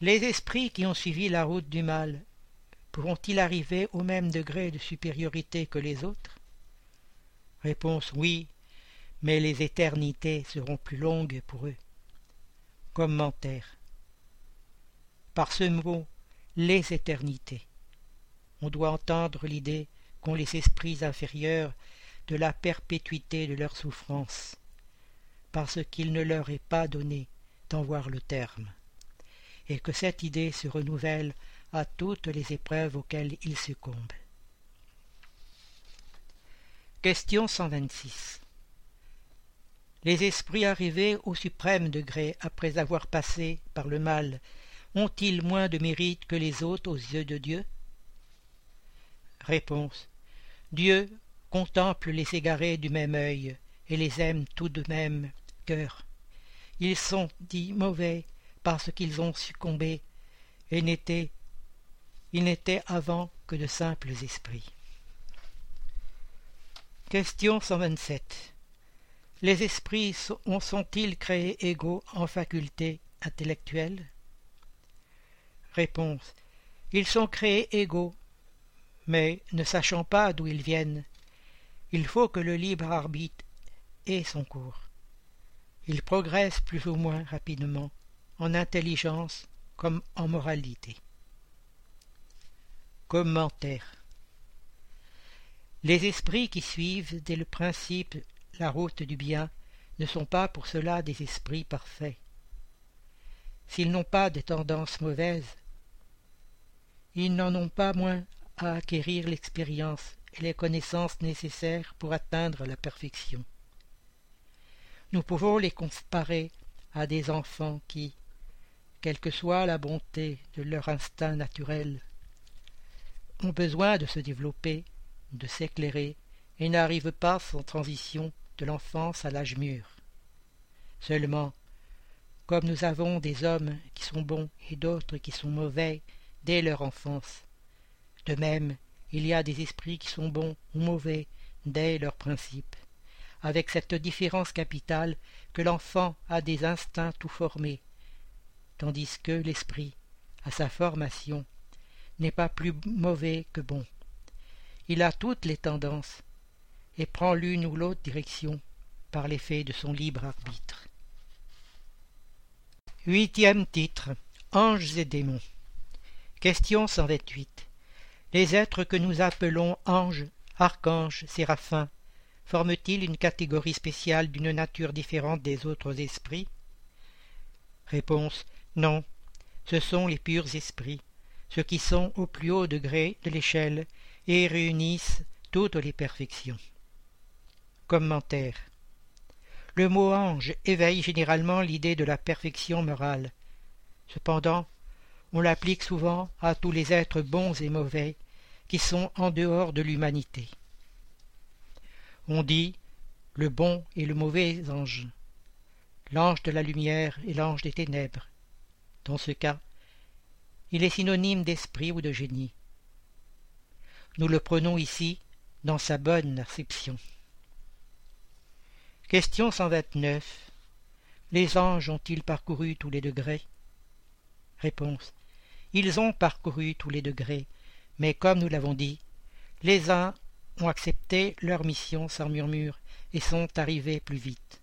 Les esprits qui ont suivi la route du mal pourront-ils arriver au même degré de supériorité que les autres? Réponse oui, mais les éternités seront plus longues pour eux. Commentaire. Par ce mot, les éternités, on doit entendre l'idée qu'ont les esprits inférieurs de la perpétuité de leur souffrance, parce qu'il ne leur est pas donné d'en voir le terme, et que cette idée se renouvelle à toutes les épreuves auxquelles ils succombent. Question 126 les esprits arrivés au suprême degré après avoir passé par le mal ont-ils moins de mérite que les autres aux yeux de Dieu? Réponse. Dieu contemple les égarés du même œil et les aime tout de même cœur. Ils sont dits mauvais parce qu'ils ont succombé et n'étaient n'étaient avant que de simples esprits. Question 127. Les esprits sont-ils créés égaux en facultés intellectuelles Réponse. Ils sont créés égaux, mais ne sachant pas d'où ils viennent, il faut que le libre arbitre ait son cours. Ils progressent plus ou moins rapidement, en intelligence comme en moralité. Commentaire. Les esprits qui suivent dès le principe la route du bien ne sont pas pour cela des esprits parfaits. S'ils n'ont pas des tendances mauvaises, ils n'en ont pas moins à acquérir l'expérience les connaissances nécessaires pour atteindre la perfection. Nous pouvons les comparer à des enfants qui, quelle que soit la bonté de leur instinct naturel, ont besoin de se développer, de s'éclairer, et n'arrivent pas sans transition de l'enfance à l'âge mûr. Seulement, comme nous avons des hommes qui sont bons et d'autres qui sont mauvais dès leur enfance, de même il y a des esprits qui sont bons ou mauvais dès leur principe, avec cette différence capitale que l'enfant a des instincts tout formés, tandis que l'esprit, à sa formation, n'est pas plus mauvais que bon. Il a toutes les tendances, et prend l'une ou l'autre direction par l'effet de son libre arbitre. Huitième titre Anges et démons. Question 128. Les êtres que nous appelons anges, archanges, séraphins, forment-ils une catégorie spéciale d'une nature différente des autres esprits? Réponse. Non, ce sont les purs esprits, ceux qui sont au plus haut degré de l'échelle et réunissent toutes les perfections. Commentaire. Le mot ange éveille généralement l'idée de la perfection morale. Cependant, on l'applique souvent à tous les êtres bons et mauvais qui sont en dehors de l'humanité. On dit le bon et le mauvais ange, l'ange de la lumière et l'ange des ténèbres. Dans ce cas, il est synonyme d'esprit ou de génie. Nous le prenons ici dans sa bonne acception. Question 129. Les anges ont-ils parcouru tous les degrés? Réponse. Ils ont parcouru tous les degrés, mais comme nous l'avons dit, les uns ont accepté leur mission sans murmure et sont arrivés plus vite.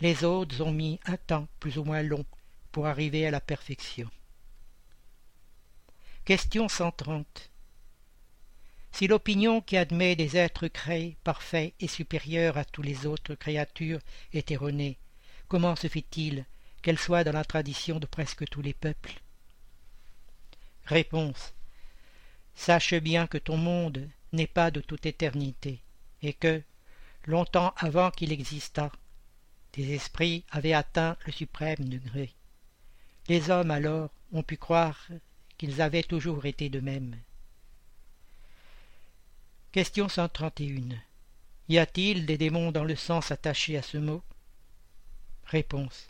Les autres ont mis un temps plus ou moins long pour arriver à la perfection. Question 130. Si l'opinion qui admet des êtres créés, parfaits et supérieurs à toutes les autres créatures est erronée, comment se fait-il qu'elle soit dans la tradition de presque tous les peuples? Réponse. Sache bien que ton monde n'est pas de toute éternité, et que, longtemps avant qu'il existât, tes esprits avaient atteint le suprême degré. Les hommes alors ont pu croire qu'ils avaient toujours été de même. Question 131. Y a-t-il des démons dans le sens attaché à ce mot? Réponse.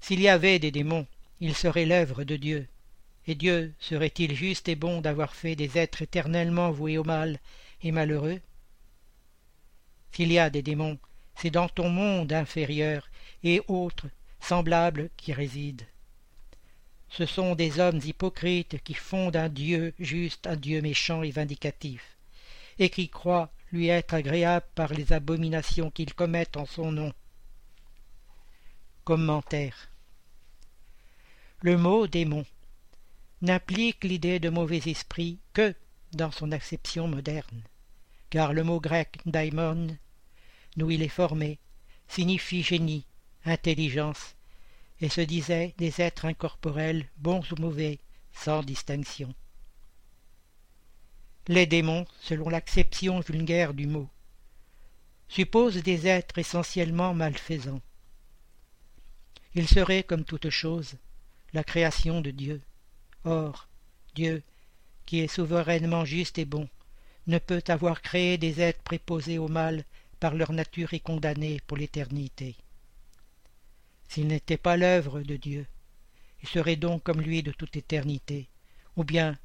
S'il y avait des démons, ils seraient l'œuvre de Dieu. Et Dieu serait-il juste et bon d'avoir fait des êtres éternellement voués au mal et malheureux? S'il y a des démons, c'est dans ton monde inférieur et autres semblables qui résident. Ce sont des hommes hypocrites qui font d'un Dieu juste un Dieu méchant et vindicatif et qui croient lui être agréable par les abominations qu'ils commettent en son nom. Commentaire Le mot démon n'implique l'idée de mauvais esprit que dans son acception moderne, car le mot grec daimon, d'où il est formé, signifie génie, intelligence, et se disait des êtres incorporels, bons ou mauvais, sans distinction les démons, selon l'acception vulgaire du mot, supposent des êtres essentiellement malfaisants. Ils seraient, comme toute chose, la création de Dieu. Or, Dieu, qui est souverainement juste et bon, ne peut avoir créé des êtres préposés au mal par leur nature et condamnés pour l'éternité. S'ils n'étaient pas l'œuvre de Dieu, ils seraient donc comme lui de toute éternité, ou bien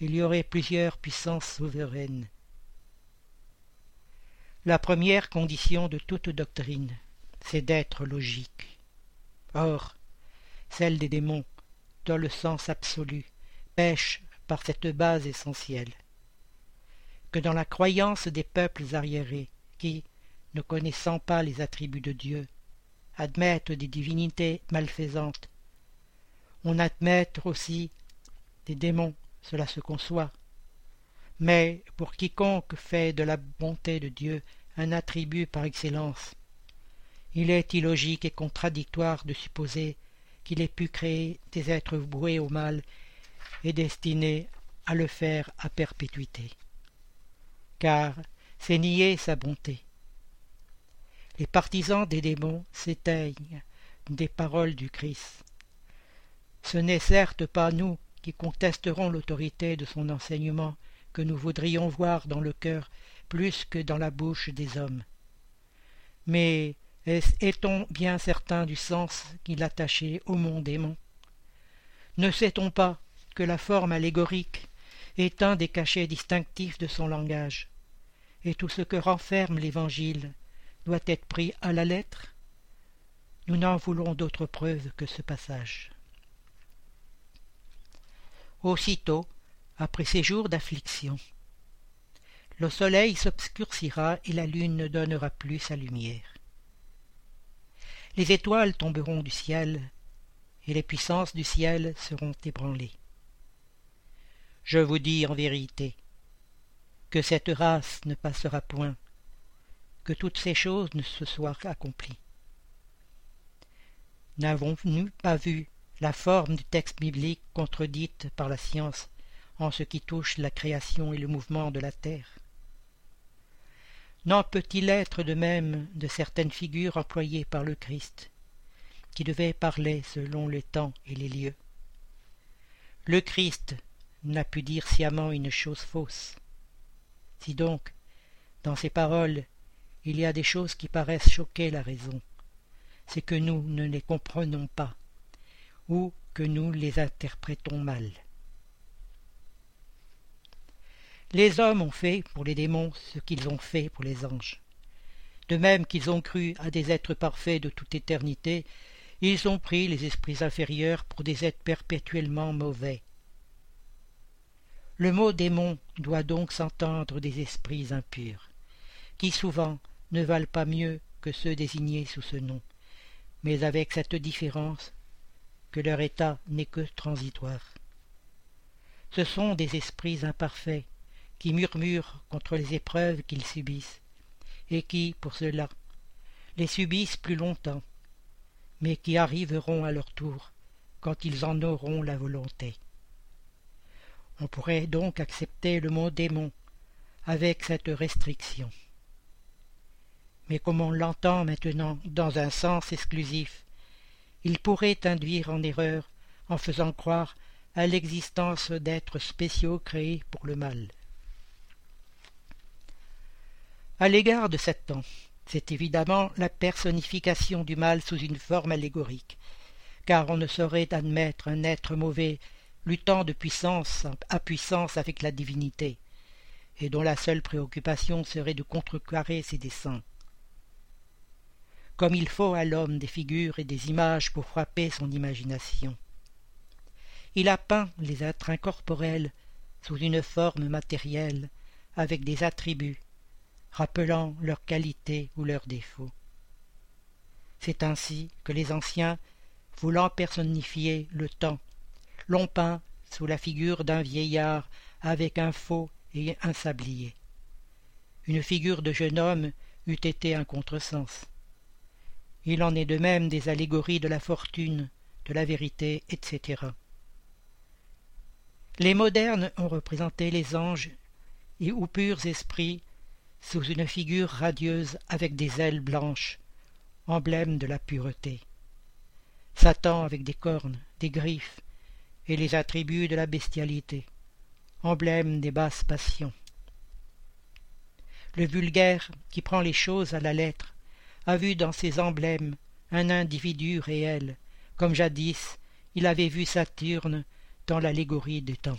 il y aurait plusieurs puissances souveraines. La première condition de toute doctrine, c'est d'être logique. Or, celle des démons, dans le sens absolu, pêche par cette base essentielle. Que dans la croyance des peuples arriérés, qui, ne connaissant pas les attributs de Dieu, admettent des divinités malfaisantes, on admette aussi des démons cela se conçoit. Mais pour quiconque fait de la bonté de Dieu un attribut par excellence, il est illogique et contradictoire de supposer qu'il ait pu créer des êtres voués au mal et destinés à le faire à perpétuité. Car c'est nier sa bonté. Les partisans des démons s'éteignent des paroles du Christ. Ce n'est certes pas nous qui contesteront l'autorité de son enseignement que nous voudrions voir dans le cœur plus que dans la bouche des hommes. Mais est-on bien certain du sens qu'il attachait au mot démon Ne sait-on pas que la forme allégorique est un des cachets distinctifs de son langage, et tout ce que renferme l'Évangile doit être pris à la lettre? Nous n'en voulons d'autre preuve que ce passage. Aussitôt, après ces jours d'affliction, le soleil s'obscurcira et la lune ne donnera plus sa lumière. Les étoiles tomberont du ciel, et les puissances du ciel seront ébranlées. Je vous dis en vérité que cette race ne passera point, que toutes ces choses ne se soient accomplies. N'avons-nous pas vu la forme du texte biblique contredite par la science en ce qui touche la création et le mouvement de la terre? N'en peut-il être de même de certaines figures employées par le Christ, qui devaient parler selon le temps et les lieux? Le Christ n'a pu dire sciemment une chose fausse. Si donc, dans ces paroles, il y a des choses qui paraissent choquer la raison, c'est que nous ne les comprenons pas, ou que nous les interprétons mal. Les hommes ont fait pour les démons ce qu'ils ont fait pour les anges. De même qu'ils ont cru à des êtres parfaits de toute éternité, ils ont pris les esprits inférieurs pour des êtres perpétuellement mauvais. Le mot démon doit donc s'entendre des esprits impurs, qui souvent ne valent pas mieux que ceux désignés sous ce nom, mais avec cette différence que leur état n'est que transitoire. Ce sont des esprits imparfaits qui murmurent contre les épreuves qu'ils subissent, et qui, pour cela, les subissent plus longtemps, mais qui arriveront à leur tour quand ils en auront la volonté. On pourrait donc accepter le mot démon avec cette restriction. Mais comme on l'entend maintenant dans un sens exclusif, il pourrait induire en erreur en faisant croire à l'existence d'êtres spéciaux créés pour le mal. À l'égard de Satan, c'est évidemment la personnification du mal sous une forme allégorique, car on ne saurait admettre un être mauvais luttant de puissance à puissance avec la divinité, et dont la seule préoccupation serait de contrecarrer ses desseins comme il faut à l'homme des figures et des images pour frapper son imagination. Il a peint les êtres incorporels sous une forme matérielle, avec des attributs, rappelant leurs qualités ou leurs défauts. C'est ainsi que les anciens, voulant personnifier le temps, l'ont peint sous la figure d'un vieillard avec un faux et un sablier. Une figure de jeune homme eût été un contresens. Il en est de même des allégories de la fortune, de la vérité, etc. Les modernes ont représenté les anges et ou purs esprits sous une figure radieuse avec des ailes blanches, emblème de la pureté. Satan avec des cornes, des griffes et les attributs de la bestialité, emblème des basses passions. Le vulgaire qui prend les choses à la lettre a vu dans ces emblèmes un individu réel, comme jadis il avait vu Saturne dans l'allégorie des temps.